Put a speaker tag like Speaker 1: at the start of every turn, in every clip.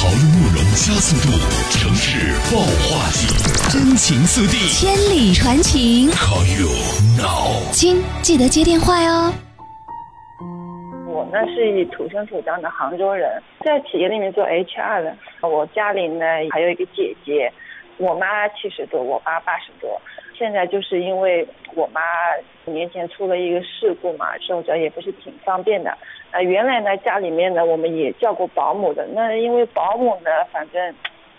Speaker 1: 桃源慕容加速度，城市爆话题，真情速递。
Speaker 2: 千里传情
Speaker 1: ，Call you now。
Speaker 2: 亲，记得接电话哟。
Speaker 3: 我呢是以土生土长的杭州人，在企业里面做 HR 的。我家里呢还有一个姐姐，我妈七十多，我爸八十多。现在就是因为我妈年前出了一个事故嘛，手脚也不是挺方便的。呃，原来呢家里面呢我们也叫过保姆的，那因为保姆呢反正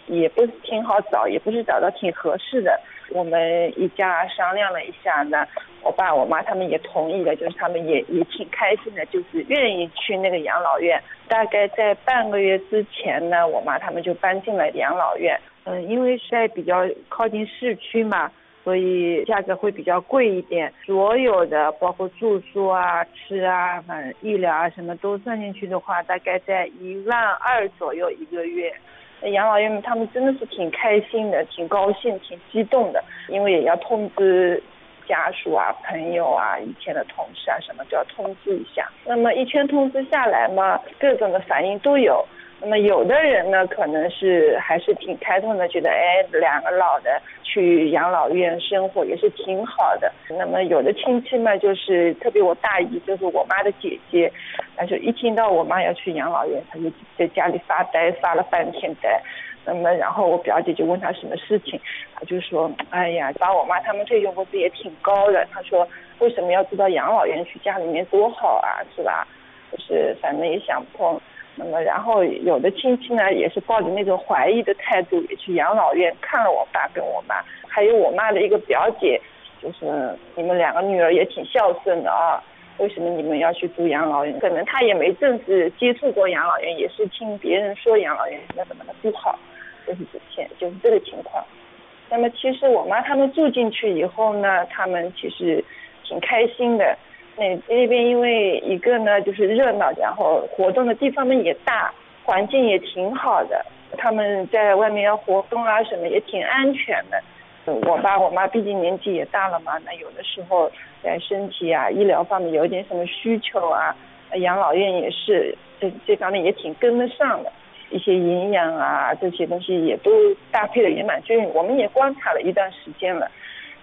Speaker 3: 也不是挺好找，也不是找到挺合适的。我们一家商量了一下呢，我爸我妈他们也同意了，就是他们也也挺开心的，就是愿意去那个养老院。大概在半个月之前呢，我妈他们就搬进了养老院。嗯，因为是在比较靠近市区嘛，所以价格会比较贵一点。所有的包括住宿啊、吃啊、反正医疗啊什么都算进去的话，大概在一万二左右一个月。那养老院他们真的是挺开心的，挺高兴，挺激动的，因为也要通知家属啊、朋友啊、以前的同事啊什么都要通知一下。那么一圈通知下来嘛，各种的反应都有。那么有的人呢，可能是还是挺开通的，觉得哎，两个老的去养老院生活也是挺好的。那么有的亲戚嘛，就是特别我大姨，就是我妈的姐姐，她就一听到我妈要去养老院，她就在家里发呆，发了半天呆。那么然后我表姐就问她什么事情，她就说，哎呀，把我妈他们退休工资也挺高的，她说为什么要住到养老院去？家里面多好啊，是吧？就是反正也想不通。那么，然后有的亲戚呢，也是抱着那种怀疑的态度，也去养老院看了我爸跟我妈，还有我妈的一个表姐，就是你们两个女儿也挺孝顺的啊，为什么你们要去住养老院？可能她也没正式接触过养老院，也是听别人说养老院什么什么的不好，就是之前就是这个情况。那么其实我妈他们住进去以后呢，他们其实挺开心的。那边因为一个呢就是热闹，然后活动的地方呢也大，环境也挺好的。他们在外面要活动啊什么也挺安全的。我爸我妈毕竟年纪也大了嘛，那有的时候在身体啊、医疗方面有点什么需求啊，养老院也是这这方面也挺跟得上的。一些营养啊这些东西也都搭配的也蛮均匀。我们也观察了一段时间了。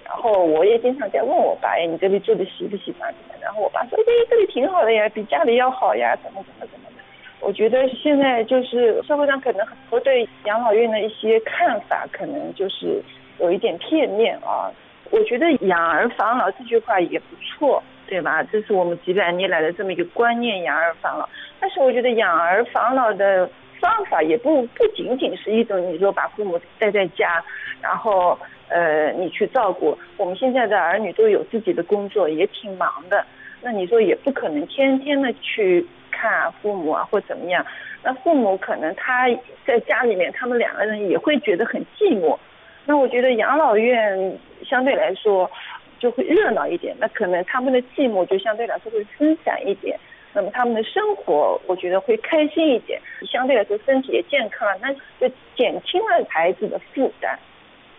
Speaker 3: 然后我也经常在问我爸，哎，你这里住的习不习惯？然后我爸说，哎，这里挺好的呀，比家里要好呀，怎么怎么怎么的。我觉得现在就是社会上可能很多对养老院的一些看法，可能就是有一点片面啊。我觉得养儿防老这句话也不错，对吧？这是我们几百年来的这么一个观念，养儿防老。但是我觉得养儿防老的方法也不不仅仅是一种，你说把父母带在家，然后。呃，你去照顾我们现在的儿女都有自己的工作，也挺忙的。那你说也不可能天天的去看父母啊，或怎么样？那父母可能他在家里面，他们两个人也会觉得很寂寞。那我觉得养老院相对来说就会热闹一点，那可能他们的寂寞就相对来说会分散一点。那么他们的生活，我觉得会开心一点，相对来说身体也健康，那就减轻了孩子的负担。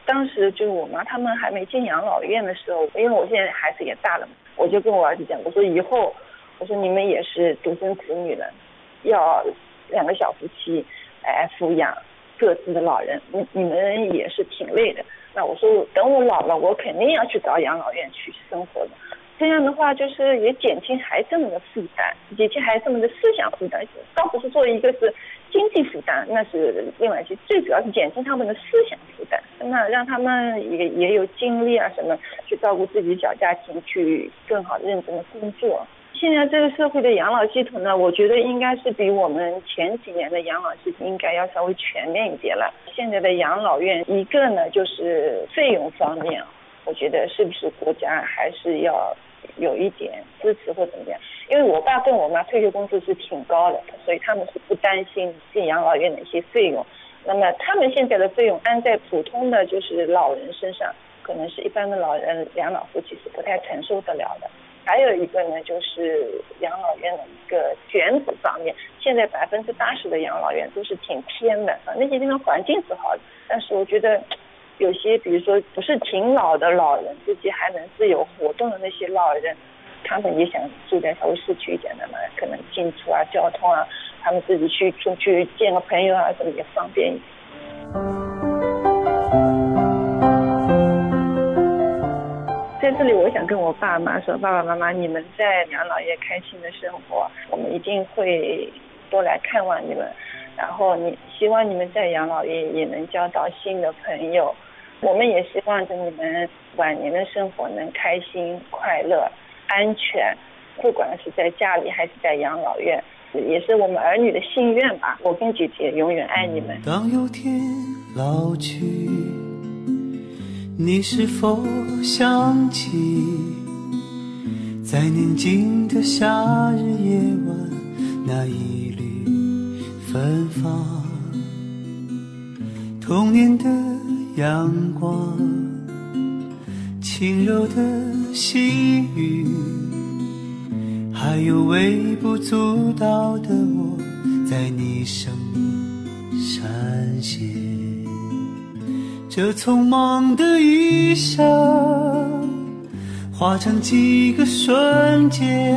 Speaker 3: 当时就是我妈他们还没进养老院的时候，因为我现在孩子也大了嘛，我就跟我儿子讲，我说以后，我说你们也是独生子女了，要两个小夫妻来抚养各自的老人，你你们也是挺累的。那我说等我老了，我肯定要去找养老院去生活的。这样的话，就是也减轻孩子们的负担，减轻孩子们的思想负担，倒不是做一个是经济负担，那是另外一些，最主要是减轻他们的思想负担，那让他们也也有精力啊什么去照顾自己小家庭，去更好的认真的工作。现在这个社会的养老系统呢，我觉得应该是比我们前几年的养老系统应该要稍微全面一点了。现在的养老院，一个呢就是费用方面，我觉得是不是国家还是要有一点支持或怎么样？因为我爸跟我妈退休工资是挺高的，所以他们是不担心进养老院的一些费用。那么他们现在的费用安在普通的就是老人身上，可能是一般的老人养老夫妻是不太承受得了的。还有一个呢，就是养老院的一个选址方面，现在百分之八十的养老院都是挺偏的，那些地方环境是好的，但是我觉得有些，比如说不是挺老的老人，自己还能自由活动的那些老人。他们也想住在稍微市区一点的嘛，可能进出啊、交通啊，他们自己去出去见个朋友啊什么也方便。在这里，我想跟我爸妈说：爸爸妈妈，你们在养老院开心的生活，我们一定会多来看望你们。然后，你希望你们在养老院也能交到新的朋友。我们也希望着你们晚年的生活能开心快乐。安全，不管是在家里还是在养老院，也是我们儿女的心愿吧。我跟姐姐永远爱你们。
Speaker 4: 当有天老去，你是否想起，在宁静的夏日夜晚，那一缕芬芳，童年的阳光，轻柔的。细雨，还有微不足道的我，在你生命闪现。这匆忙的一生，化成几个瞬间，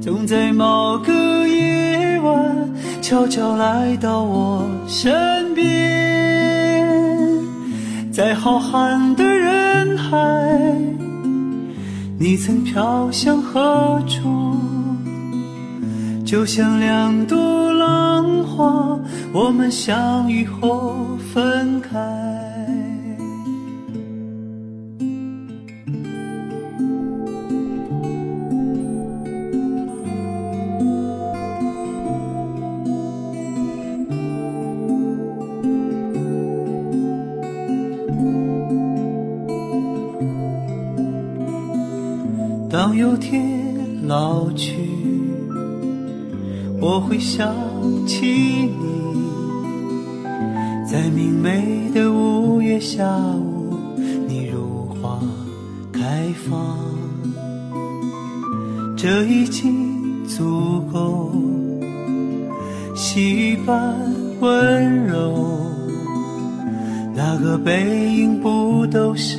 Speaker 4: 总在某个夜晚，悄悄来到我身边，在浩瀚的人海。你曾飘向何处？就像两朵浪花，我们相遇后分开。有天老去，我会想起你，在明媚的五月下午，你如花开放，这已经足够，细雨般温柔，那个背影不都是，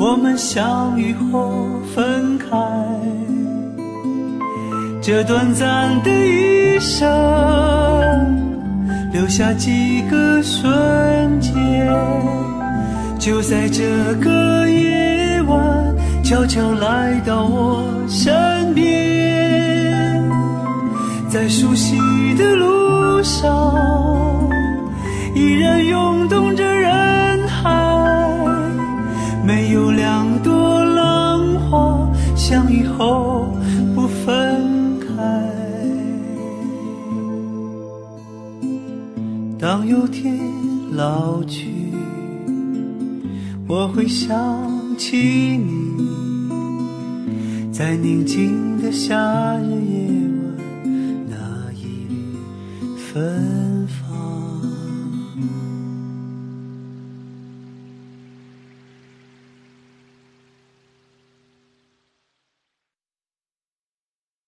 Speaker 4: 我们相遇后分开，这短暂的一生，留下几个瞬间，就在这个夜晚，悄悄来到我身边，在熟悉的路上，依然涌动着。没有两朵浪花像以后不分开。当有天老去我会想起你在宁静的夏日夜晚那一缕芬